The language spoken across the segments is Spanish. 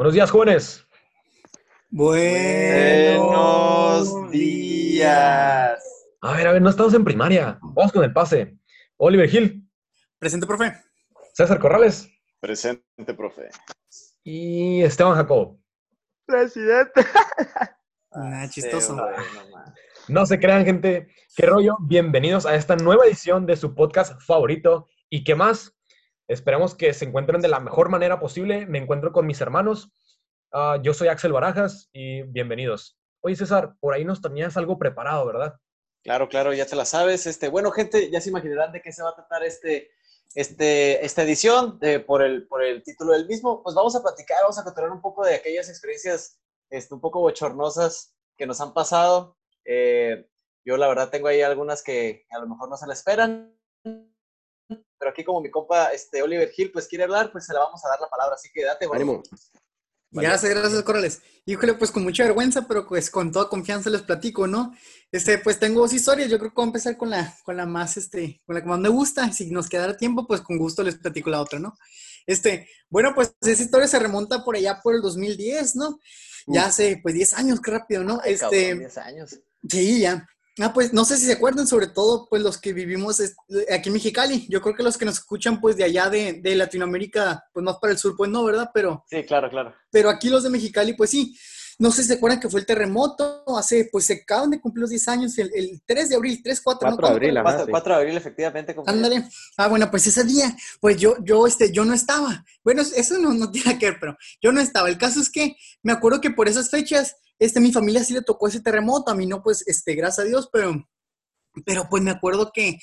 Buenos días, jóvenes. Buenos días. A ver, a ver, no estamos en primaria. Vamos con el pase. Oliver Gil, Presente, profe. César Corrales Presente, profe. y Esteban Jacobo. Presidente. Ah, chistoso. No se crean, gente. ¿Qué rollo? Bienvenidos a esta nueva edición de su podcast favorito. ¿Y qué más? Esperemos que se encuentren de la mejor manera posible. Me encuentro con mis hermanos. Ah, yo soy Axel Barajas y bienvenidos. Oye, César, por ahí nos tenías algo preparado, ¿verdad? Claro, claro, ya te la sabes. Este, bueno, gente, ya se imaginarán de qué se va a tratar este, este, esta edición por, el, por el título del mismo. Pues vamos a platicar, vamos a contar un poco de aquellas experiencias este, un poco bochornosas que nos han pasado. Eh, yo la verdad tengo ahí algunas que a lo mejor no se la esperan. Pero aquí como mi compa este, Oliver Hill pues quiere hablar, pues se la vamos a dar la palabra. Así que date. Ánimo. Gracias, gracias, Corrales. Híjole, pues con mucha vergüenza, pero pues con toda confianza les platico, ¿no? Este, pues tengo dos historias. Yo creo que voy a empezar con la, con la más, este, con la que más me gusta. Si nos quedara tiempo, pues con gusto les platico la otra, ¿no? Este, bueno, pues esa historia se remonta por allá por el 2010, ¿no? Ya hace, pues 10 años, qué rápido, ¿no? Ay, cabrón, Este, 10 años. Sí, ya. Ah, pues no sé si se acuerdan, sobre todo, pues los que vivimos aquí en Mexicali. Yo creo que los que nos escuchan, pues de allá de, de Latinoamérica, pues más para el sur, pues no, ¿verdad? Pero, Sí, claro, claro. pero aquí los de Mexicali, pues sí. No sé si se acuerdan que fue el terremoto hace, pues se acaban de cumplir los 10 años, el, el 3 de abril, 3, 4, 4 de abril, ajá. 4, sí. 4 de abril, efectivamente. Ándale. Ah, bueno, pues ese día, pues yo, yo, este, yo no estaba. Bueno, eso no, no tiene que ver, pero yo no estaba. El caso es que me acuerdo que por esas fechas, este, mi familia sí le tocó ese terremoto, a mí no, pues, este, gracias a Dios, pero, pero pues me acuerdo que,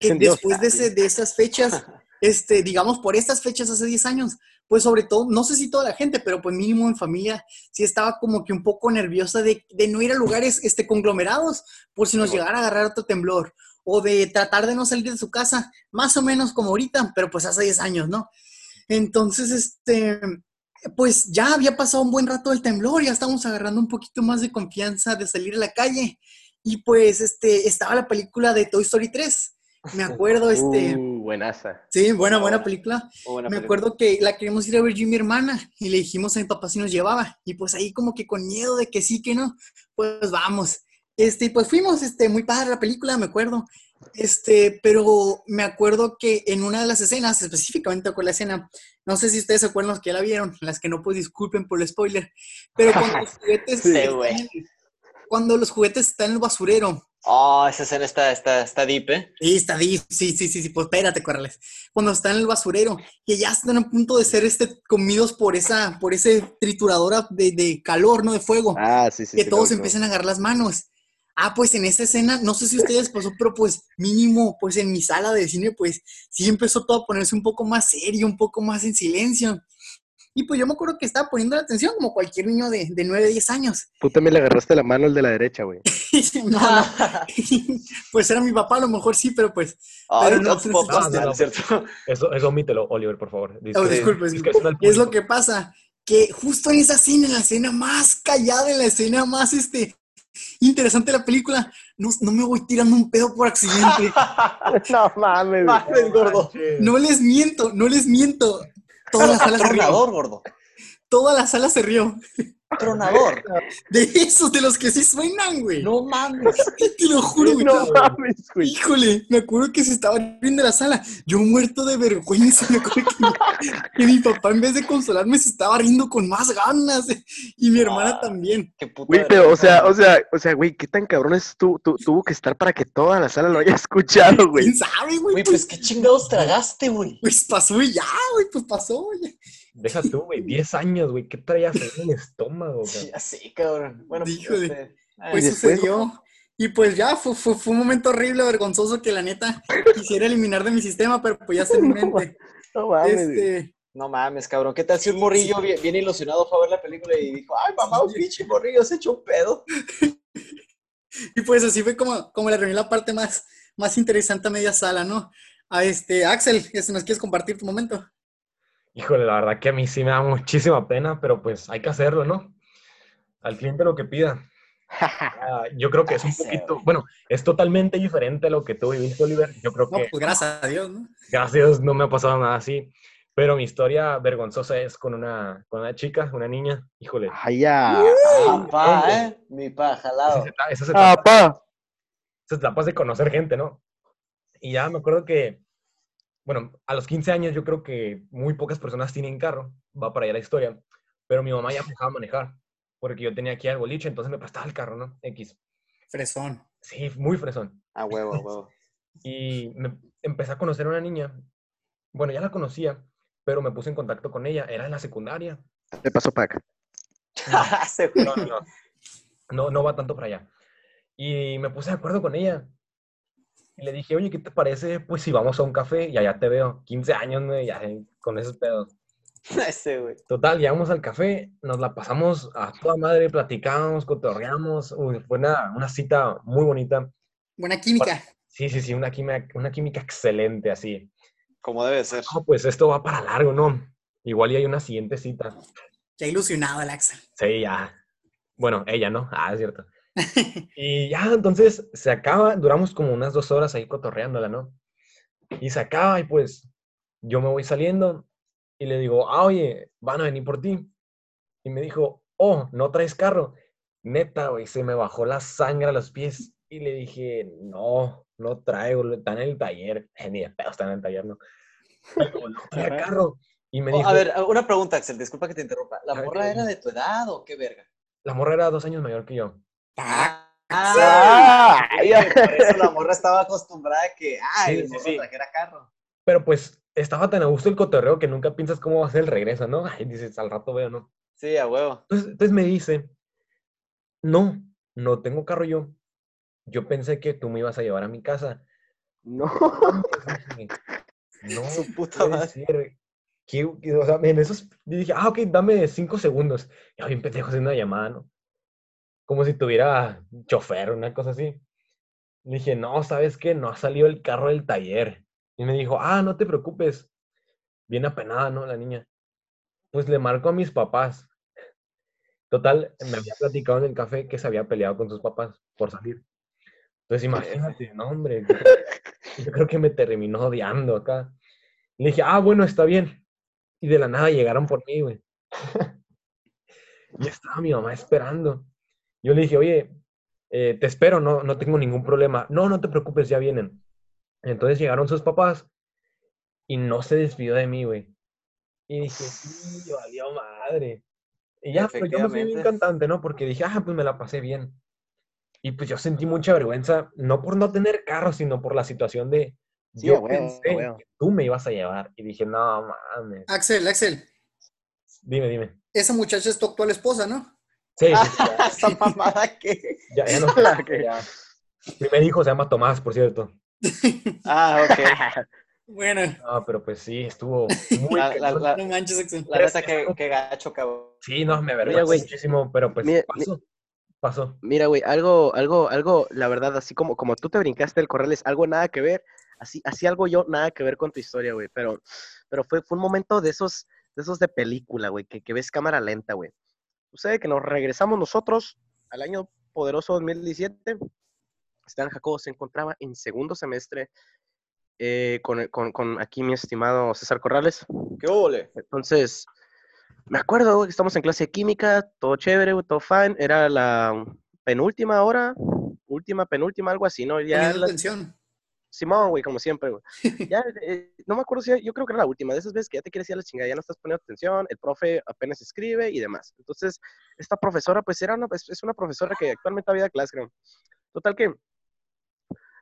que después de, ese- de esas fechas, este, digamos, por estas fechas hace 10 años, pues sobre todo, no sé si toda la gente, pero pues mínimo en familia, sí estaba como que un poco nerviosa de, de no ir a lugares este, conglomerados por si nos llegara a agarrar otro temblor, o de tratar de no salir de su casa, más o menos como ahorita, pero pues hace 10 años, ¿no? Entonces, este, pues ya había pasado un buen rato el temblor, ya estábamos agarrando un poquito más de confianza de salir a la calle, y pues, este, estaba la película de Toy Story 3. Me acuerdo, este, Uh, buenaza. sí, buena, buena película. Buena Me película. acuerdo que la queríamos ir a ver yo y mi hermana y le dijimos a mi papá si nos llevaba. Y pues ahí como que con miedo de que sí, que no, pues vamos. Este, pues fuimos, este, muy padre la película, me acuerdo. Este, pero me acuerdo que en una de las escenas, específicamente con la escena, no sé si ustedes se acuerdan los que la vieron, las que no, pues disculpen por el spoiler, pero cuando los juguetes, Sí, están cuando los juguetes están en el basurero, Oh, esa escena está, está, está deep, ¿eh? Sí, está ahí. Sí, sí, sí, sí, pues espérate, Corrales. Cuando están en el basurero, que ya están a punto de ser este, comidos por esa, por ese trituradora de, de calor, ¿no? De fuego. Ah, sí, sí. que sí, todos lo- empiezan a agarrar las manos. Ah, pues en esa escena, no sé si a ustedes pasó, pero pues mínimo, pues en mi sala de cine, pues sí empezó todo a ponerse un poco más serio, un poco más en silencio. Y pues yo me acuerdo que estaba poniendo la atención como cualquier niño de, de 9, 10 años. Tú también le agarraste la mano al de la derecha, güey. No, no. pues era mi papá, a lo mejor sí, pero pues Ay, Pero no, no, no, no. ¿cierto? Eso, eso omítelo, Oliver, por favor. Oh, Disculpe. disculpe, Es disculpe. lo que pasa, que justo en esa escena, en la escena más callada, en la escena más este, interesante la película, no, no me voy tirando un pedo por accidente. no mames. gordo. No les miento, no les miento. Toda la sala se rió. Tronador, gordo. Toda la sala se rió. Tronador. De esos, de los que sí suenan, güey. No mames. Te lo juro, güey. No mames, güey. Híjole, me acuerdo que se estaba riendo la sala. Yo muerto de vergüenza. Me acuerdo que, que mi papá, en vez de consolarme, se estaba riendo con más ganas. Y mi hermana Ah. también. Qué puta Güey, pero, o sea, o sea, o sea, güey, qué tan cabrón es tú, tú- tuvo que estar para que toda la sala lo haya escuchado, güey. ¿Quién sabe, güey? Güey, Pues, pues qué chingados tragaste, güey. pues pasó y ya, güey, pues pasó, güey. Deja tú, güey. 10 años, güey. ¿Qué traías en el estómago, güey? Ya sé, cabrón. Bueno, pues, Híjole. este, Pues ¿Y después, sucedió. Y pues ya, fue, fue, fue un momento horrible, vergonzoso, que la neta quisiera eliminar de mi sistema, pero pues ya en mi mente. No mames, güey. Este, No mames, cabrón. ¿Qué tal si un morrillo bien, bien ilusionado fue a ver la película y dijo, ay, mamá, un pinche morrillo se echó un pedo? y pues así fue como, como le reuní la parte más, más interesante a media sala, ¿no? A este, Axel, si nos quieres compartir tu momento. Híjole, la verdad que a mí sí me da muchísima pena, pero pues hay que hacerlo, ¿no? Al cliente lo que pida. Ah, yo creo que es un poquito, bueno, es totalmente diferente a lo que tú viviste, Oliver. Yo creo No, que, pues gracias a Dios, ¿no? gracias a Dios, no me ha pasado nada así. Pero mi historia vergonzosa es con una, con una chica, una niña. Híjole. Ay, ya. Ah, pa, ¿eh? Mi pa, jalado. Esas etapas, esas Ah, etapas- pa. esas etapas de conocer gente, ¿no? Y ya me acuerdo que, bueno, a los 15 años yo creo que muy pocas personas tienen carro, va para allá la historia, pero mi mamá ya me dejaba manejar, porque yo tenía aquí al boliche, entonces me prestaba el carro, ¿no? X. Fresón. Sí, muy fresón. A huevo, a huevo. Y me empecé a conocer a una niña, bueno, ya la conocía, pero me puse en contacto con ella, era en la secundaria. Te pasó para acá. No, no, no. No, no va tanto para allá. Y me puse de acuerdo con ella. Y le dije, oye, ¿qué te parece? Pues si vamos a un café y allá te veo. 15 años, güey, ya con esos pedos. Ese, güey. Total, llegamos al café, nos la pasamos a toda madre, platicamos, cotorreamos. Uy, fue una, una cita muy bonita. Buena química. Sí, sí, sí, una química, una química excelente, así. Como debe ser. No, pues esto va para largo, ¿no? Igual y hay una siguiente cita. Ya ilusionado el Axel. Sí, ya. Bueno, ella, ¿no? Ah, es cierto. Y ya, entonces se acaba, duramos como unas dos horas ahí cotorreándola, ¿no? Y se acaba y pues yo me voy saliendo y le digo, ah, oye, van a venir por ti. Y me dijo, oh, ¿no traes carro? Neta, güey, se me bajó la sangre a los pies. Y le dije, no, no traigo, está en el taller. Ni de pedo está en el taller, ¿no. Digo, no trae carro. Y me Oh, dijo, a ver, una pregunta, Axel, disculpa que te interrumpa. ¿La ver, morra era de tu edad o qué verga? la morra era dos años mayor que yo. Ah, Ah, por eso la morra estaba acostumbrada a que, ay, Sí, sí, trajera carro. Pero pues estaba tan a gusto el cotorreo que nunca piensas cómo va a ser el regreso, ¿no? Ay, dices, al rato veo, ¿no? Sí, a huevo. Entonces, entonces me dice, no, no tengo carro yo. Yo pensé que tú me ibas a llevar a mi casa. No. No, Su puta madre. ser. ¿Qué- qué- o sea, en esos, dije, ah, ok, dame cinco segundos. Y bien pendejo haciendo una llamada, ¿no? Como si tuviera chofer, una cosa así. Le dije, no, ¿sabes qué? No ha salido el carro del taller. Y me dijo, ah, no te preocupes. Bien apenada, ¿no? La niña. Pues le marco a mis papás. Total, me había platicado en el café que se había peleado con sus papás por salir. Entonces, imagínate, no, hombre. Yo, creo- que me terminó odiando acá. Le dije, ah, bueno, está bien. Y de la nada llegaron por mí, güey. y estaba mi mamá esperando. Yo le dije, oye, eh, te espero, no, no tengo ningún problema. No, no te preocupes, ya vienen. Entonces llegaron sus papás y no se despidió de mí, güey. Y dije, sí, valió madre. Y ya, pero yo me fui bien cantante, ¿no? Porque dije, ah, pues me la pasé bien. Y pues yo sentí mucha vergüenza, no por no tener carro, sino por la situación de, Sí, yo pensé que tú me ibas a llevar. Y dije, no mames. Axel, Axel, Dime, dime. esa muchacha es tu actual esposa, ¿no? Sí, sí, sí, ya, Esa mamada que. ya, ya no. Ok. ya. Mi primer hijo se llama Tomás, por cierto. Ah, ok. Bueno, No, pero pues sí, estuvo muy La, la, la, no manches, la neta, que, que gacho, cabrón. Sí, no, me güey. muchísimo, pero pues Mira, pasó. Pasó. Mira, güey, algo, algo, algo, la verdad, así como, como tú te brincaste el corrales, algo nada que ver, así, así algo yo, nada que ver con tu historia, güey, pero, pero fue, fue un momento de esos, de esos de película, güey, que, que ves cámara lenta, güey. Sucede que nos regresamos nosotros al año poderoso 2017. Stan Jacobo se encontraba en segundo semestre eh, con, con, con aquí mi estimado César Corrales. ¿Qué ole? Entonces, me acuerdo, que estamos en clase de química, todo chévere, todo fine. Era la penúltima hora, última, penúltima, algo así, ¿no? Ya la- atención. Simón, güey, como siempre, güey. Ya, eh, no me acuerdo si, yo creo que era la última, de esas veces que ya te quieres ir a la chingada, ya no estás poniendo atención, el profe apenas escribe y demás. Entonces, esta profesora, pues era una, es, una profesora que actualmente todavía da clase, creo. Total que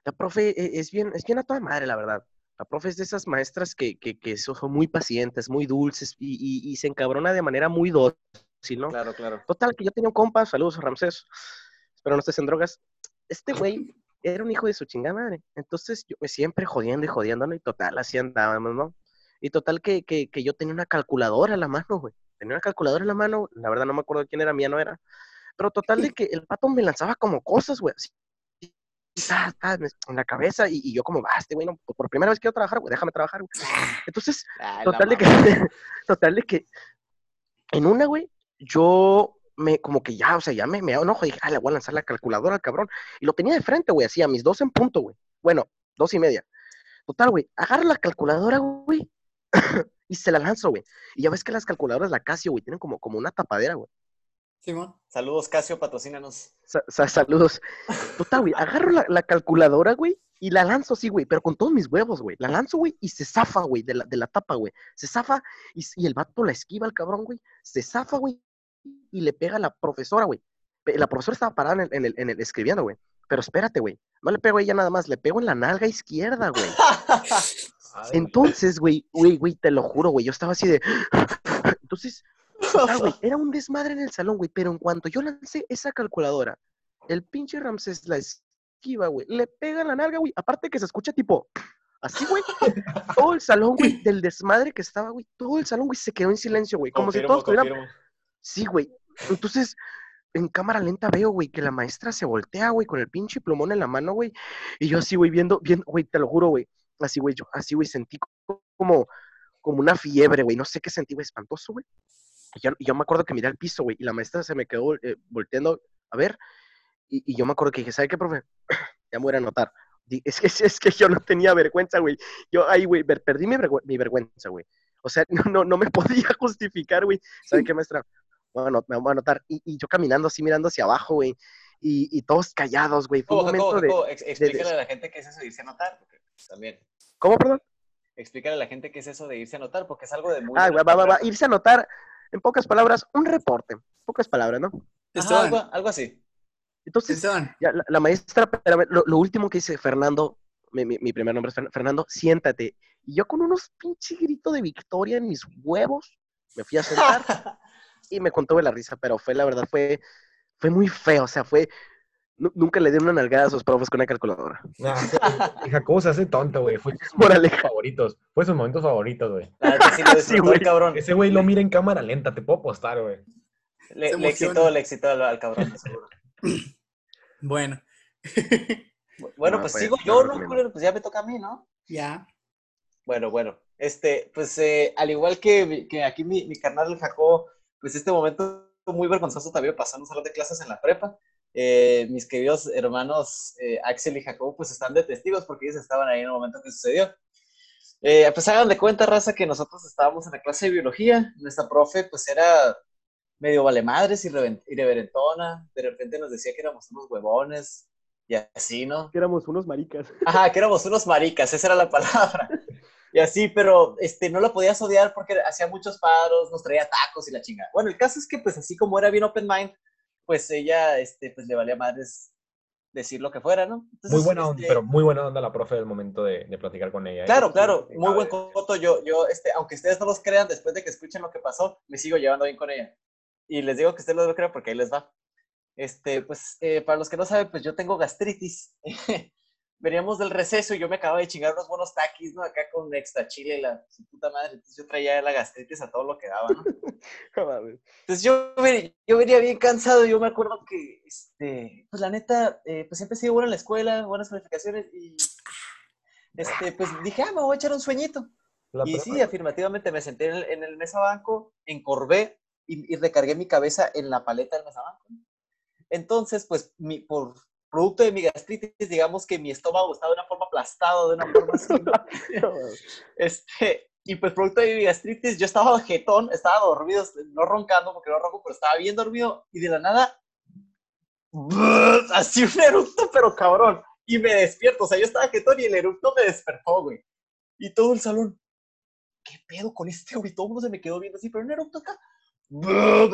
la profe e- es bien, es bien a toda madre, la verdad. La profe es de esas maestras que, que, que son muy pacientes, muy dulces y, y, y se encabrona de manera muy dócil, ¿no? Claro, claro. Total, que yo tenía un compa, saludos a Ramsés, espero no estés en drogas. Este güey era un hijo de su chingada madre. Entonces, yo me siempre jodiendo y jodiendo, ¿no? Y total, así andábamos, ¿no? Y total que, que, que yo tenía una calculadora en la mano, güey. Tenía una calculadora en la mano, la verdad no me acuerdo quién era, mía no era. Pero total de que el pato me lanzaba como cosas, güey. así, en la cabeza y, y yo como, este güey, no, por primera vez quiero trabajar, güey, déjame trabajar, güey. Entonces, Ay, Total de que, total de que en una, güey, yo me, como que ya, o sea, ya me, me enojo, dije, ah, le voy a lanzar la calculadora al cabrón. Y lo tenía de frente, güey, así, a mis dos en punto, güey. Bueno, dos y media. Total, güey, agarro la calculadora, güey, y se la lanzo, güey. Y ya ves que las calculadoras, la Casio, güey, tienen como, como una tapadera, güey. Simón. Saludos, Casio, patrocínanos. Sa- sa- saludos. Total, güey, agarro la, la calculadora, güey, y la lanzo así, güey, pero con todos mis huevos, güey. La lanzo, güey, y se zafa, güey, de la, de la tapa, güey. Se zafa y, y el vato la esquiva, el cabrón, güey. Se zafa, güey, y le pega a la profesora, güey. La profesora estaba parada en el, en el, en el- escribiendo, güey. Pero espérate, güey. No le pego a ella nada más, le pego en la nalga izquierda, güey. Entonces, güey, güey, güey, te lo juro, güey, yo estaba así de... Entonces, total, güey, era un desmadre en el salón, güey, pero en cuanto yo lancé esa calculadora, el pinche Ramses la esquiva, güey, le pega en la nalga, güey, aparte que se escucha tipo... Así, güey, todo el salón, güey, del desmadre que estaba, güey, todo el salón, güey, se quedó en silencio, güey, como si todos estuvieran... confirmo. Sí, güey. Entonces, en cámara lenta veo, güey, que la maestra se voltea, güey, con el pinche plumón en la mano, güey. Y yo así, güey, viendo, viendo, güey, te lo juro, güey. Así, güey, yo, así, güey, sentí co- como, como una fiebre, güey. No sé qué sentí, güey, espantoso, güey. Y yo, y yo me acuerdo que miré al piso, güey, y la maestra se me quedó eh, volteando a ver. Y, y yo me acuerdo que dije, ¿sabe qué, profe? ya me voy a anotar. Es que, es que yo no tenía vergüenza, güey. Yo ahí, güey, perdí mi vergüenza, güey. O sea, no, no, no me podía justificar, güey. ¿Sabe qué, maestra? Bueno, me voy a anotar. Y, y yo caminando así, mirando hacia abajo, güey. Y, y todos callados, güey. Fue un ¿Cómo, momento cómo, de... cómo? Ex- Explícale a la gente qué es eso de irse a anotar. porque, también. ¿Cómo, perdón? Explícale a la gente qué es eso de irse a anotar, porque es algo de muy. Ah, de va, va, va, Irse a anotar, en pocas palabras, un reporte. Pocas palabras, ¿no? Ajá, algo, algo así. Entonces, ya, la, la maestra, espérame, lo, lo último que dice Fernando, mi, mi- mi primer nombre es Fer- Fernando, siéntate. Y yo con unos pinche gritos de victoria en mis huevos, me fui a sentar y me contó de la risa, pero fue, la verdad, fue, fue muy feo, o sea, fue, nu- nunca le di una nalgada a sus profes con una calculadora. Y Jacobo se hace tonto, güey. Fue sus momentos favoritos. Fue sus momentos favoritos, güey. Sí güey. cabrón. Ese güey lo mira en cámara lenta, te puedo apostar, güey. Le, le excitó, le excitó al, al cabrón, de seguro. bueno, Bueno, No, pues pues, sigo yo, ¿no, culero? Pues ya me toca a mí, ¿no? ya. Bueno, bueno. Este, pues eh, al igual que, que aquí mi, mi carnal el Jacobo, pues este momento muy vergonzoso también pasó en un salón de clases en la prepa. Eh, mis queridos hermanos eh, Axel y Jacobo, pues están de testigos porque ellos estaban ahí en el momento que sucedió. Eh, pues hagan de cuenta, raza, que nosotros estábamos en la clase de biología. Nuestra profe, pues era medio vale madres, irreven- irreverentona. De repente nos decía que éramos unos huevones y así, ¿no? Que éramos unos maricas. Ajá, que éramos unos maricas, esa era la palabra. Y así, pero este, no la podías odiar porque hacía muchos paros, nos traía tacos y la chingada. Bueno, el caso es que, pues, así como era bien open mind, pues ella, este, pues, le valía madres decir lo que fuera, ¿no? Entonces, Muy buena onda, este, pero muy buena onda la profe del momento de, de platicar con ella. Claro, claro, Sí, muy buen coto. Yo, yo, este, aunque ustedes no los crean, después de que escuchen lo que pasó, me sigo llevando bien con ella. Y les digo que ustedes lo crean porque ahí les va. Este, pues, eh, para los que no saben, pues yo tengo gastritis. Veníamos del receso y yo me acababa de chingar unos buenos taquis, ¿no? Acá con extra chile, la su puta madre. Entonces yo traía la gastritis a todo lo que daba, ¿no? Entonces yo, yo venía bien cansado. Yo me acuerdo que, este, pues la neta, eh, pues siempre he sido bueno en la escuela, buenas calificaciones y, este, pues dije, ah, me voy a echar un sueñito. La Y sí, afirmativamente me senté en el, en el mesabanco, encorvé y, y recargué mi cabeza en la paleta del mesabanco. Entonces, pues, mi, por producto de mi gastritis, digamos que mi estómago estaba de una forma aplastado, de una forma así. Este, y pues, producto de mi gastritis, yo estaba jetón, estaba dormido, no roncando porque no ronco, pero estaba bien dormido y de la nada, así un eructo, pero cabrón. Y me despierto, o sea, yo estaba jetón y el eructo me despertó, güey. Y todo el salón, ¿qué pedo con este güey? Todo el mundo se me quedó viendo así, pero un eructo acá.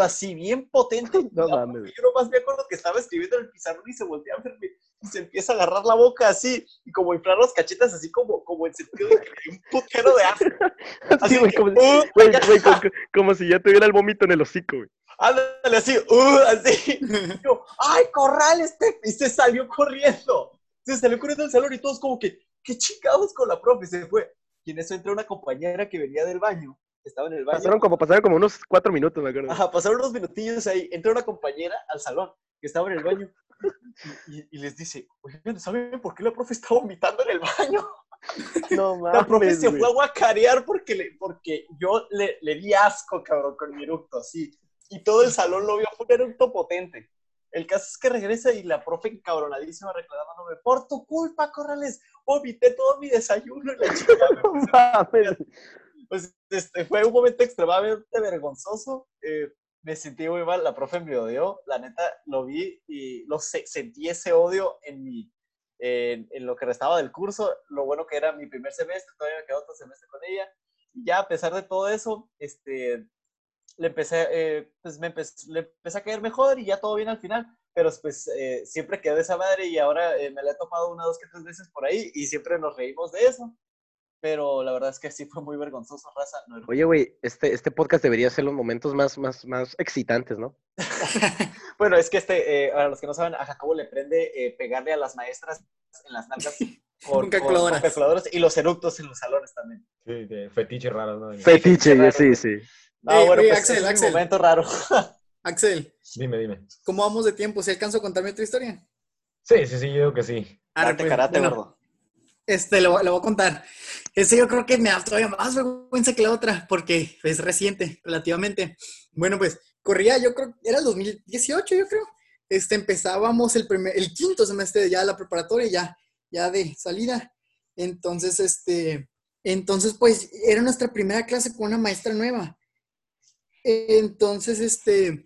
Así bien potente. No La- mames. Yo nomás me acuerdo que estaba escribiendo en el pizarrón y se voltea a verme y se empieza a agarrar la boca así y como inflar las cachetas así como, como en sentido de que un putero de asco. Sí, güey, como, ¡uh! güey, güey, como, como si ya tuviera el vómito en el hocico, güey. Ándale así, ¡uh! así. Y yo, ¡ay, corral este! Y se salió corriendo. Se salió corriendo del salón y todos como que, ¿qué chingados con la profe? Se fue. Y en eso entró una compañera que venía del baño. Estaba en el baño. Pasaron como, pasaron como unos cuatro minutos, me acuerdo. Ajá, pasaron unos minutillos ahí. Entró una compañera al salón que estaba en el baño y, les dice, oigan, ¿saben por qué la profe está vomitando en el baño? No La profe mames, se fue a guacarear porque, le, porque yo le, le di asco, cabrón, con mi eructo, así. Y todo el salón lo vio, fue un eructo potente. El caso es que regresa y la profe encabronadísima reclamándome, por tu culpa, Corrales, vomité todo mi desayuno y la chica. No mames. Pues este, fue un momento extremadamente vergonzoso. eh, me sentí muy mal, la profe me odió, la neta lo vi y lo se- sentí ese odio en mi, en lo que restaba del curso. Lo bueno que era mi primer semestre, todavía me quedó otro semestre con ella. Y ya a pesar de todo eso, este, le empecé, eh, pues me empecé, le empecé a caer mejor y ya todo bien al final. Pero pues eh, siempre quedó esa madre y ahora eh, me la he topado una, dos, que tres veces por ahí y siempre nos reímos de eso. Pero la verdad es que sí fue muy vergonzoso, raza. No, Oye, güey, este, este podcast debería ser los momentos más, más, más excitantes, ¿no? Bueno, es que este, eh, a los que no saben, a Jacobo le prende eh, pegarle a las maestras en las nalgas con, Con calculadoras. con calculadoras y los eructos en los salones también. Sí, de fetiche raro, ¿no? Fetiche, raro. sí, sí. No, Ey, bueno, pues Axel, es un Axel. momento raro. Axel, Dime, dime. ¿cómo vamos de tiempo? ¿Se alcanzó a contarme otra historia? Sí, sí, sí, yo digo que sí. Arre, Date pues, karate, bueno, gordo. Este, lo, lo voy a contar. Este yo creo que me da todavía más vergüenza que la otra, porque es reciente, relativamente. Bueno, pues, corría, yo creo, era el 2018, yo creo. Este, empezábamos el primer, el quinto semestre ya de la preparatoria, ya, ya de salida. Entonces, este, entonces, pues, era nuestra primera clase con una maestra nueva. Entonces, este,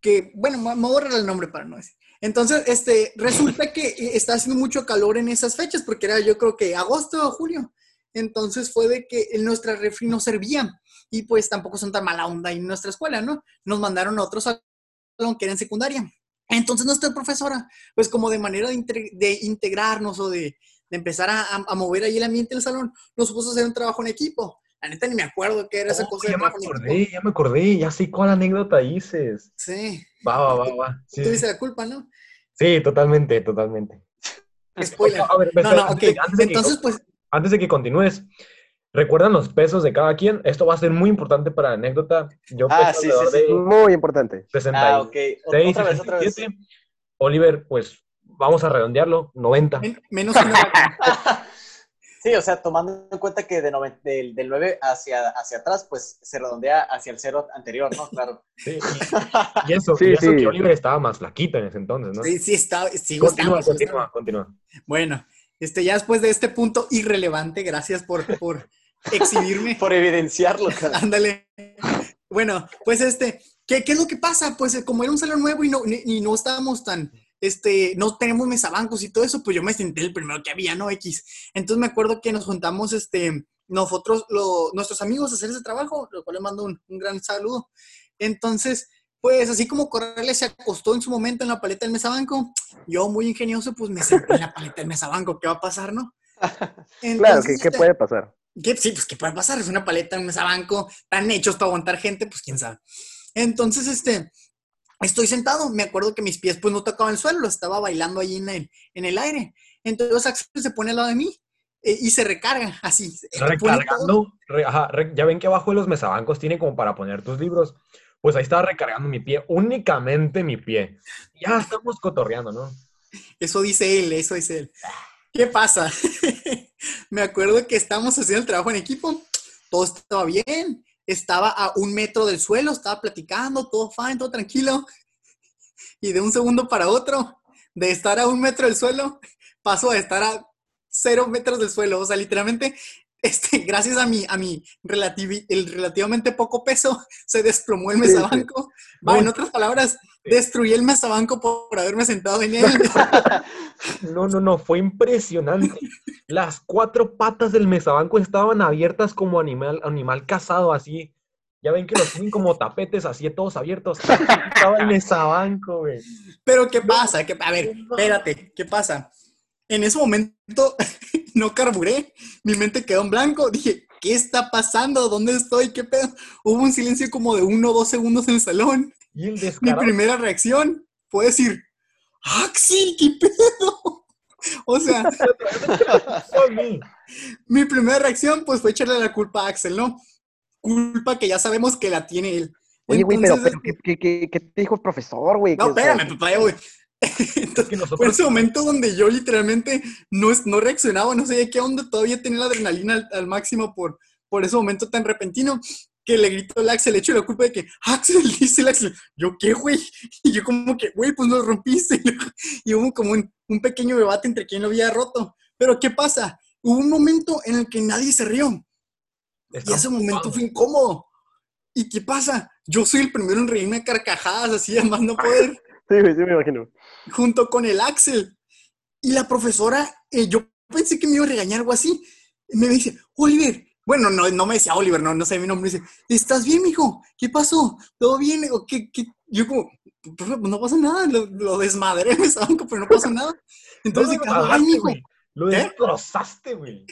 que, bueno, me voy a borrar el nombre para no decir. Entonces, este, resulta que eh, está haciendo mucho calor en esas fechas, porque era yo creo que agosto o julio. Entonces fue de que nuestra refri no servía y pues tampoco son tan mala onda en nuestra escuela, ¿no? Nos mandaron a otro salón que era en secundaria. Entonces nuestra profesora, pues como de manera de, de integrarnos o de, empezar a mover ahí el ambiente del salón, nos puso a hacer un trabajo en equipo. La neta ni me acuerdo qué era esa Oh, cosa de ya me acordé, ya me acordé, ya sé cuál anécdota dices. Sí, Va, va, va, va. Sí, tuviste la culpa, ¿no? sí, totalmente, totalmente. Spoiler. A ver, No, no, ok. antes de- antes de que- Entonces, pues, antes de que continúes, ¿recuerdan los pesos de cada quien? Esto va a ser muy importante para la anécdota. Yo Ah, peso sí, sí, sí. de Muy importante. 66, Ah, ok. Otra vez, otra vez. 67. Oliver, pues vamos a redondearlo, 90. men- menos una vaca. Sí, o sea, tomando en cuenta que de noven- del, del 9 hacia, hacia atrás, pues se redondea hacia el cero anterior, ¿no? Claro. Sí, y, y eso, Sí, y eso sí. que Oliver estaba más flaquito en ese entonces, ¿no? Sí, sí, está, sigo Continúa, estando, continúa, continúa. Bueno, este, ya después de este punto irrelevante, gracias por, por exhibirme. Por evidenciarlo, cara. Ándale. Bueno, pues este, ¿qué, qué es lo que pasa? Pues como era un salón nuevo y no, ni- y no estábamos tan, este, no tenemos mesabancos y todo eso, pues yo me senté el primero que había, ¿no? X. Entonces me acuerdo que nos juntamos, este, nosotros, lo- nuestros amigos a hacer ese trabajo, lo cual le mando un, un gran saludo. Entonces, pues así como Corrales se acostó en su momento en la paleta del mesabanco, yo muy ingenioso, pues me senté en la paleta del mesabanco, ¿qué va a pasar, no? Claro, ¿qué, Entonces, qué este, puede pasar? ¿Qué? Sí, pues ¿qué puede pasar? Es una paleta, un mesabanco, tan hechos para aguantar gente, pues quién sabe. Entonces, este, estoy sentado, me acuerdo que mis pies pues no tocaban el suelo, estaba bailando ahí en el, en el aire. Entonces Axel se pone al lado de mí eh, y se recarga, así. Recargando, re- ajá, re- ya ven que abajo de los mesabancos tiene como para poner tus libros. Pues ahí estaba recargando mi pie, únicamente mi pie. Ya estamos cotorreando, ¿no? Eso dice él, eso dice él. ¿Qué pasa? me acuerdo que estábamos haciendo el trabajo en equipo, todo estaba bien, estaba a un metro del suelo, estaba platicando, todo fine, todo tranquilo. Y de un segundo para otro, de estar a un metro del suelo, paso a estar a cero metros del suelo. O sea, literalmente, este, gracias a mi, a mi relativi- el relativamente poco peso, se desplomó el mesabanco. Va, en otras palabras, destruí el mesabanco por haberme sentado en él. No, no, no, fue impresionante. Las cuatro patas del mesabanco estaban abiertas como animal, animal cazado, así. Ya ven que los tienen como tapetes, así todos abiertos. Estaba el mesabanco, güey. Pero ¿qué pasa? ¿Qué- a ver, espérate, ¿qué pasa? En ese momento no carburé, mi mente quedó en blanco, dije, ¿qué está pasando? ¿Dónde estoy? ¿Qué pedo? Hubo un silencio como de uno o dos segundos en el salón. Y el Mi primera reacción fue decir, ¡Axel, qué pedo! O sea, mi primera reacción pues fue echarle la culpa a Axel, ¿no? Culpa que ya sabemos que la tiene él. Oye, güey, pero, ¿qué, qué, te dijo el profesor, güey? No, espérame, papá. Es Entonces, nosotros- Fue ese momento donde yo literalmente no, es- no reaccionaba, no sé de qué onda, todavía tenía la adrenalina al, al máximo por, por ese momento tan repentino que le gritó al Axel, le echo la culpa de que, Axel, dice el Axel, yo qué, güey, y yo como que, güey, pues lo rompiste, y hubo como un, un pequeño debate entre quién lo había roto, pero ¿qué pasa? Hubo un momento en el que nadie se rió, Y ese momento fue incómodo. ¿Y qué pasa? Yo soy el primero en reírme a carcajadas, así, además no poder, Sí, güey, sí me imagino. junto con el Axel. Y la profesora, eh, yo pensé que me iba a regañar algo así. Me dice, Oliver, bueno, no, no me decía Oliver, no, no sé mi nombre, me dice, ¿estás bien, mijo? ¿Qué pasó? ¿Todo bien? ¿O qué, qué? Yo como, "Profe, pues no pasa nada, lo, lo desmadré en ese banco, pero no pasa nada. Entonces, No ay, mijo, güey. Lo ¿Qué? destrozaste, güey.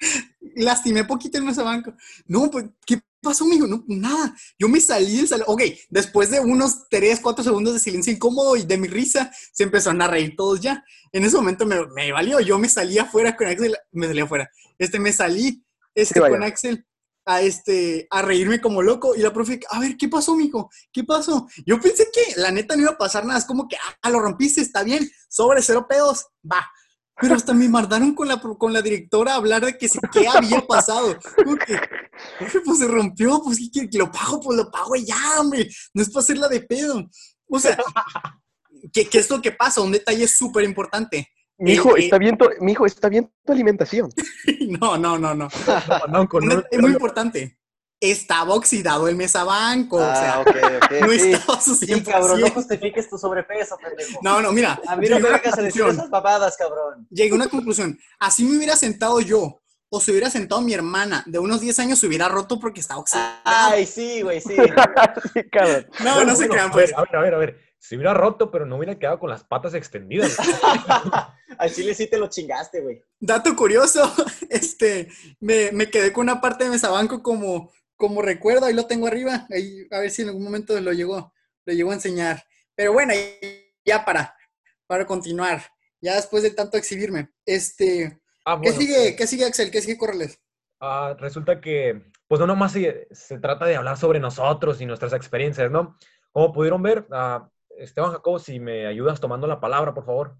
lastimé poquito en ese banco. No, pues, ¿qué pasó, mijo? No, nada. Yo me salí del salón. Ok, después de unos 3, 4 segundos de silencio incómodo y de mi risa, se empezaron a reír todos ya. En ese momento me, me valió. Yo me salí afuera con Axel. Me salí afuera. Este, me salí este, Sí, con Axel a, este, a reírme como loco. Y la profe, a ver, ¿qué pasó, mijo? ¿Qué pasó? Yo pensé que la neta no iba a pasar nada. Es como que, ah, lo rompiste, está bien. Sobre cero pedos, va. Pero hasta me mandaron con la, con la directora a hablar de que si- qué había pasado. Como que, profe, pues se rompió, pues que, que lo pago, pues lo pago y ya, hombre. No es para hacerla de pedo. O sea, ¿qué, qué es lo que pasa? Un detalle súper importante. Mijo, Eh, eh. está bien tu, mijo, está bien tu alimentación. No, no, no, no. Un- detalle muy importante. Estaba oxidado el mesabanco. o sea, Ah, ok, ok. no sí. estaba su Sí, 100%. cabrón, no justifiques tu sobrepeso, pendejo. No, no, mira. A mí no llegué me a una vengas a decir conclusión. esas babadas, cabrón. llegué a una conclusión. Así me hubiera sentado yo o se hubiera sentado mi hermana de unos 10 años, se hubiera roto porque estaba oxidado. Ay, sí, güey, sí. sí, cabrón. no, Bueno, no se bueno, crean, a pues. ver, a ver, a ver, a ver. Se hubiera roto, pero no hubiera quedado con las patas extendidas. Al chile sí te lo chingaste, güey. Dato curioso, este, me, me quedé con una parte de mesabanco como, como recuerdo, ahí lo tengo arriba, ahí, a ver si en algún momento lo llegó, lo llegó a enseñar. Pero bueno, ahí- ya para, para continuar, ya después de tanto exhibirme, este, Ah, ¿qué sigue, qué sigue Axel? ¿Qué sigue Corrales? Ah, resulta que, pues no nomás se, se trata de hablar sobre nosotros y nuestras experiencias, ¿no? Como pudieron ver, ah, Esteban Jacobo, si me ayudas tomando la palabra, por favor.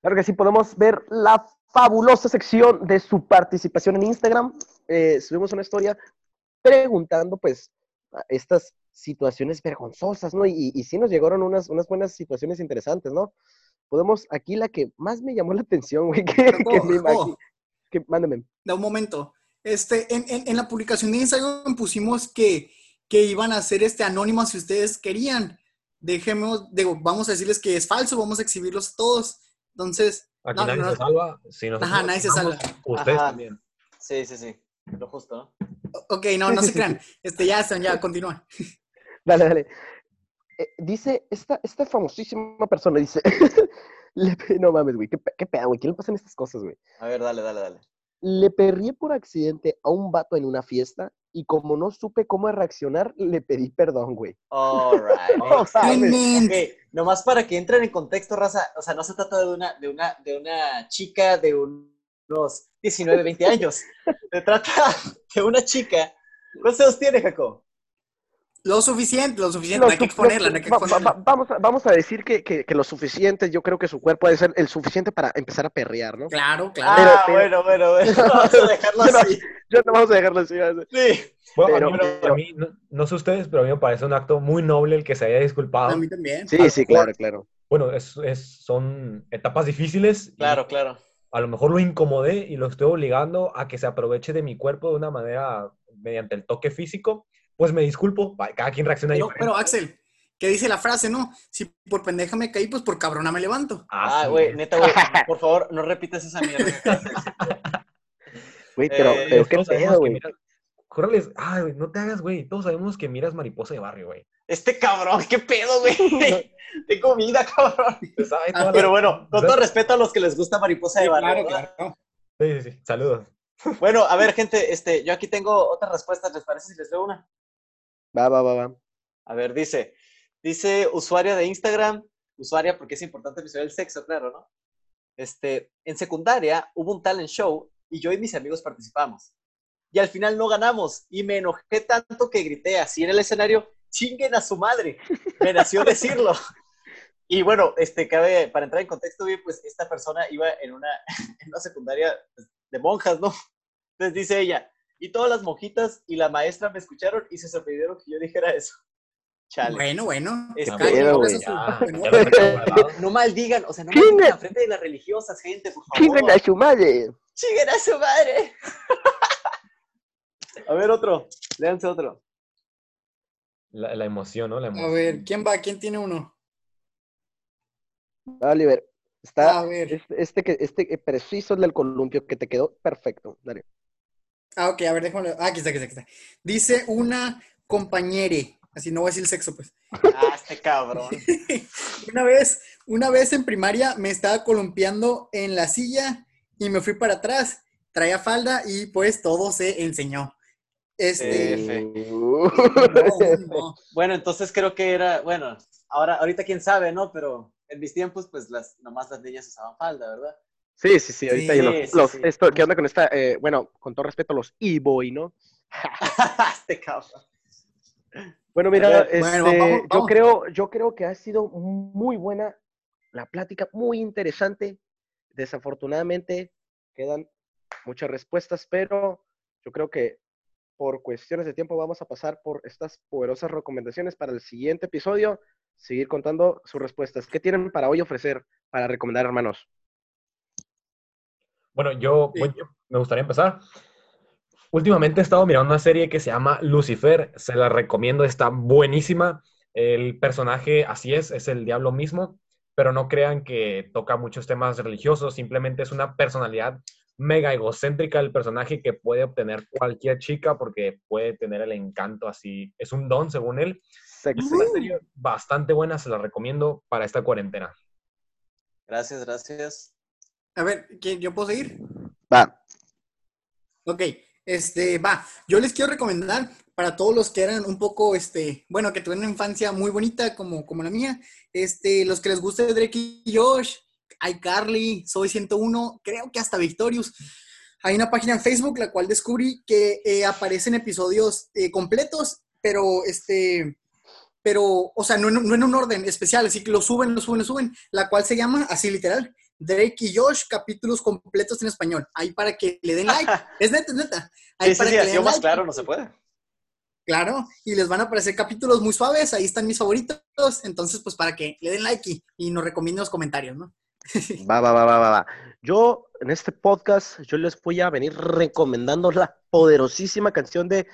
Claro que sí, podemos ver la fabulosa sección de su participación en Instagram. Eh, subimos una historia preguntando, pues, estas situaciones vergonzosas, ¿no? Y, y sí nos llegaron unas, unas buenas situaciones interesantes, ¿no? Podemos, aquí la que más me llamó la atención, güey, que, que Jacobo, me imagi- que- mándame. Da un momento. Este, en, en- en la publicación de Instagram pusimos que, que iban a hacer este anónimo si ustedes querían. Dejemos, digo, vamos a decirles que es falso, vamos a exhibirlos a todos. Entonces, Aquí No, nadie no, se no. salva. Si Ajá, nos nadie se salva. Ustedes Ajá. también. Sí, sí, sí. Lo justo, ok, no, no se crean. Este, ya están, ya, continúa. Dale, dale. Eh, dice, esta, esta famosísima persona dice, le no mames, güey, qué, qué pedo, güey, ¿qué le pasan estas cosas, güey? A ver, dale, dale, dale. Le perrié por accidente a un vato en una fiesta y como no supe cómo reaccionar, le pedí perdón, güey. All right. No mames. Tremendo. Ok, nomás para que entren en contexto, raza, o sea, no se trata de una, de una, de una chica de un- unos 19, 20 años. Se trata de una chica. ¿Cuántos años tiene, Jaco? Lo suficiente, lo suficiente, Lo no hay que exponerla, lo- no hay que va- va- exponerla. va- vamos, a, vamos a decir que, que, que lo suficiente, yo creo que su cuerpo debe ser el suficiente para empezar a perrear, ¿no? Claro, claro. Ah, pero- bueno, bueno, bueno. Vamos a dejarlo Pero- así. Yo no vamos a dejarlo así. Sí. Bueno, Pero- a, mí, a mí, no, no sé ustedes, pero a mí me parece un acto muy noble el que se haya disculpado. A mí también. Sí, sí, claro, claro. Bueno, es, es- son etapas difíciles. y Claro, claro. A lo mejor lo incomodé y lo estoy obligando a que se aproveche de mi cuerpo de una manera mediante el toque físico. Pues me disculpo, cada quien reacciona Pero, diferente. pero Axel, ¿qué dice la frase, no? Si por pendeja me caí, pues por cabrona me levanto. Ah, Así güey, neta, güey, por favor, no repitas esa mierda. Güey, pero, Eh, pero qué pedo, que güey. Corrales, ay, güey, no te hagas, güey. Todos sabemos que miras mariposa de barrio, güey. Este cabrón, qué pedo, güey. Tengo vida, cabrón. Ah, Pero bueno, con todo respeto a los que les gusta mariposa de barrio. ¿verdad? claro. Sí, sí, sí. Saludos. Bueno, a ver, gente, este, yo aquí tengo otras respuestas, ¿les parece si les leo una? Va, va, va, va. A ver, dice, dice usuaria de Instagram, usuaria porque es importante mencionar el sexo, claro, ¿no? Este, en secundaria hubo un talent show y yo y mis amigos participamos. Y al final no ganamos y me enojé tanto que grité así en el escenario, chinguen a su madre. Me nació decirlo. Y bueno, este, cabe, para entrar en contexto bien, pues esta persona iba en una, en una secundaria pues, de monjas, ¿no? Entonces dice ella, y todas las monjitas y la maestra me escucharon y se sorprendieron que yo dijera eso. Chale. Bueno, bueno. Es cada que- quien pedo, expresa güey. No maldigan, o sea, no ¿Quién maldigan frente de las religiosas, gente, por favor. ¡Chinguen a su madre! ¡Chinguen a su madre! A ver, otro. Léanse otro. La, la emoción, ¿no? La A ver, ¿quién va? ¿Quién tiene uno? Oliver, está A ver. este, este que este preciso el del columpio que te quedó perfecto. Dale. Ah, ok, a ver, déjame. Ah, aquí está, aquí está, aquí está. Dice una compañere. Así no voy a decir el sexo, pues. Ah, este cabrón. Una vez, una vez en primaria me estaba columpiando en la silla y me fui para atrás. Traía falda y pues todo se enseñó. Este. F. Uh, no, no. Bueno, entonces creo que era, bueno, ahora, ahorita quién sabe, ¿no? Pero en mis tiempos, pues las, nomás las niñas usaban falda, ¿verdad? Sí, sí, sí, ahorita Sí, hay los, sí, los- sí. esto, ¿qué onda con esta? eh, bueno, con todo respeto, los e-boy, ¿no? este cabrón. Bueno, mira, ver, este, bueno, vamos, yo creo, yo creo que ha sido muy buena la plática, muy interesante. Desafortunadamente quedan muchas respuestas, pero yo creo que por cuestiones de tiempo vamos a pasar por estas poderosas recomendaciones para el siguiente episodio, seguir contando sus respuestas. ¿Qué tienen para hoy ofrecer, para recomendar, hermanos? Bueno, yo, Sí. bueno, yo- me gustaría empezar. Últimamente he estado mirando una serie que se llama Lucifer, se la recomiendo, está buenísima. El personaje, así es, es el diablo mismo, pero no crean que toca muchos temas religiosos, simplemente es una personalidad mega egocéntrica el personaje que puede obtener cualquier chica porque puede tener el encanto así, es un don según él. Sexy. Una serie bastante buena, se la recomiendo para esta cuarentena. Gracias, gracias. A ver, ¿quién- ¿yo puedo seguir? Va. Ok, este, va. Yo les quiero recomendar para todos los que eran un poco, este, bueno, que tuvieron una infancia muy bonita como, como la mía, este, los que les guste Drake y Josh, iCarly, Soy 101, creo que hasta Victorious. Hay una página en Facebook la cual descubrí que eh, aparecen episodios eh, completos, pero este, pero, o sea, no, en- no en un orden especial, así que lo suben, lo suben, lo suben, la cual se llama, así literal, Drake y Josh, capítulos completos en español. Ahí para que le den like. Es neta, es neta. Ahí Sí, sí, para sí, que le así den o más like. claro no se puede. Claro, y les van a aparecer capítulos muy suaves, ahí están mis favoritos, entonces pues para que le den like y, y nos recomienden los comentarios, ¿no? Va, va, va, va, va, va. Yo, en este podcast, yo les voy a venir recomendando la poderosísima canción de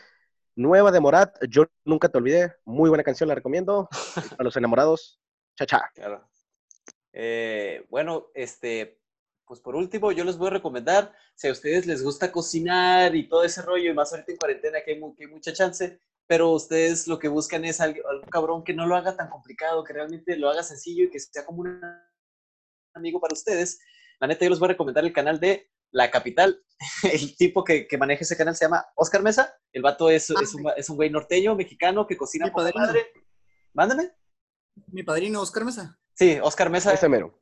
Nueva de Morat. Yo nunca te olvidé. Muy buena canción, la recomiendo. A los enamorados. Cha, cha. Claro. Eh, bueno, este, pues por último, yo les voy a recomendar, si a ustedes les gusta cocinar y todo ese rollo, y más ahorita en cuarentena que hay, mu- que hay mucha chance, pero ustedes lo que buscan es algo, algún cabrón que no lo haga tan complicado, que realmente lo haga sencillo y que sea como un amigo para ustedes. La neta, yo les voy a recomendar el canal de La Capital. El tipo que, que maneja ese canal se llama Oscar Mesa. El vato es, Ah, es, un, es un güey norteño, mexicano, que cocina Mi por padrino. madre. Mándame. Mi padrino Oscar Mesa. Sí, Oscar Mesa. Ese mero.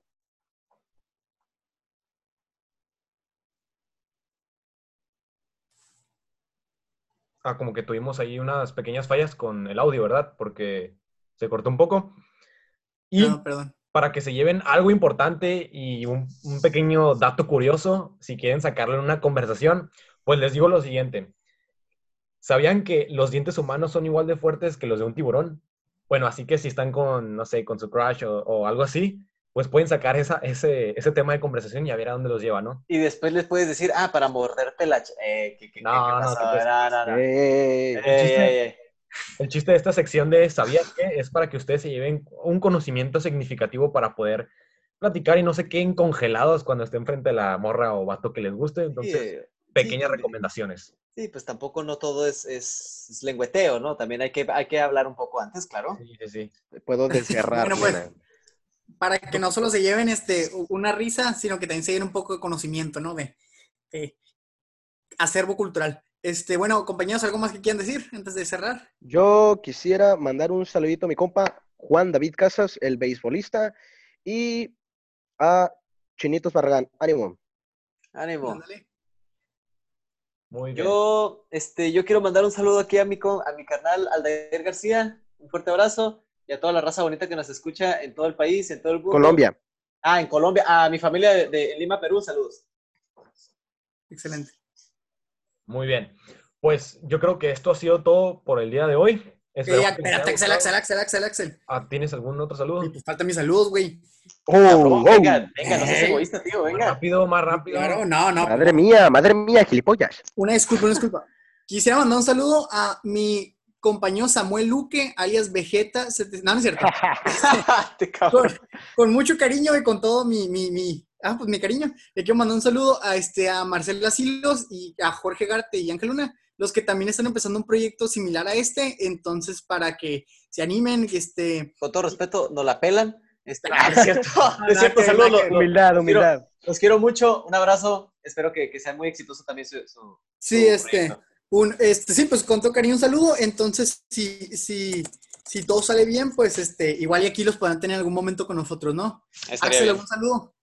Ah, como que tuvimos ahí unas pequeñas fallas con el audio, ¿verdad? Porque se cortó un poco. Y No, perdón. Para que se lleven algo importante y un, un pequeño dato curioso, si quieren sacarlo en una conversación, pues les digo lo siguiente. ¿Sabían que los dientes humanos son igual de fuertes que los de un tiburón? Bueno, así que si están con, no sé, con su crush o, o algo así, pues pueden sacar esa, ese, ese tema de conversación y a ver a dónde los lleva, ¿no? Y después les puedes decir, ah, para morderte la... Eh, ¿qué, qué, No, qué no, pasó? ¿qué te- no, no, no. El chiste de esta sección de ¿Sabían qué? es para que ustedes se lleven un conocimiento significativo para poder platicar y no se queden congelados cuando estén frente a la morra o vato que les guste. Sí, Entonces, eh, pequeñas sí, recomendaciones. Sí, pues tampoco no todo es, es, es lengüeteo, ¿no? También hay que, hay que hablar un poco antes, claro. Sí, sí, sí. Puedo desgarrar. Bueno, pues. Para que no solo se lleven este, una risa, sino que también se lleven un poco de conocimiento, ¿no? De, de acervo cultural. Este, bueno, compañeros, ¿algo más que quieran decir antes de cerrar? Yo quisiera mandar un saludito a mi compa Juan David Casas, el beisbolista, y a Chinitos Barragán. Ánimo. Ánimo. Ándale. Muy bien. Yo, este, yo quiero mandar un saludo aquí a mi, a mi carnal Aldair García. Un fuerte abrazo. Y a toda la raza bonita que nos escucha en todo el país, en todo el mundo. Colombia. Ah, en Colombia. A mi familia de, de Lima, Perú, saludos. Excelente. Muy bien. Pues yo creo que esto ha sido todo por el día de hoy. Les espérate, Axel. Axel, Axel, Axel, Axel. Ah, ¿Tienes algún otro saludo? Y pues faltan mis saludos, güey. Oh, oh. venga, venga, no seas Eh. egoísta, tío, Más venga. rápido, más rápido. Claro, no, no. Madre mía, madre mía, gilipollas. Una disculpa, una disculpa. Quisiera mandar un saludo a mi compañero Samuel Luque, alias Vegeta. No, no es cierto. Con, con mucho cariño y con todo mi, mi, mi- ah, pues mi cariño. Le quiero mandar un saludo a, este, a Marcela Silos y a Jorge Garte y Ángel Luna, los que también están empezando un proyecto similar a este. Entonces, para que se animen, este, Con todo respeto, nos la pelan. Este, Ah, es cierto, es cierto, saludos. Humildad, los quiero- humildad. Los quiero mucho, un abrazo. Espero que, que sea muy exitoso también su, su- sí, su este, proyecto. un, este, sí, pues con todo cariño un saludo. Entonces, si, si, si todo sale bien, pues este, igual y aquí los podrán tener en algún momento con nosotros, ¿no? Estaría Axel, bien. algún saludo.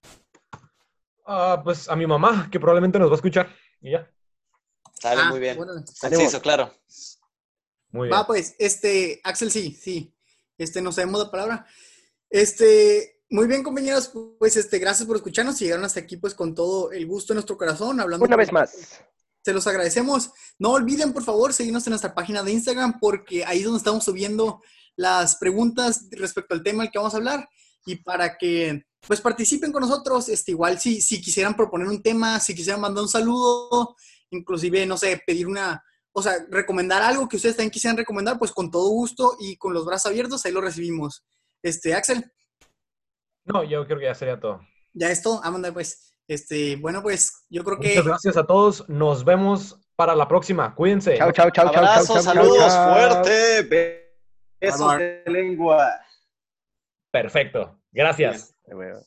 Ah, pues a mi mamá, que probablemente nos va a escuchar. Y ya. Sale Ah, muy bien. órale. Conciso, claro. Muy bien. Va, pues, este, Axel, sí, sí. Este, no sabemos la palabra. Este, muy bien, compañeros, pues, este, gracias por escucharnos y llegaron hasta aquí, pues, con todo el gusto en nuestro corazón, hablando. Una vez más. Se los agradecemos. No olviden, por favor, seguirnos en nuestra página de Instagram, porque ahí es donde estamos subiendo las preguntas respecto al tema del que vamos a hablar y para que, pues, participen con nosotros. Este, igual, si, si quisieran proponer un tema, si quisieran mandar un saludo, inclusive, no sé, pedir una, o sea, recomendar algo que ustedes también quisieran recomendar, pues con todo gusto y con los brazos abiertos, ahí lo recibimos. Este, Axel, No, yo creo que ya sería todo. ya esto, Amanda, pues, este, bueno, pues yo creo que Muchas gracias a todos. Nos vemos para la próxima. Cuídense. Chao, chao, chao, Abrazos, chao, chao, saludos, chao. fuerte. be- Besos de lengua. Perfecto. Gracias. Eh, bueno.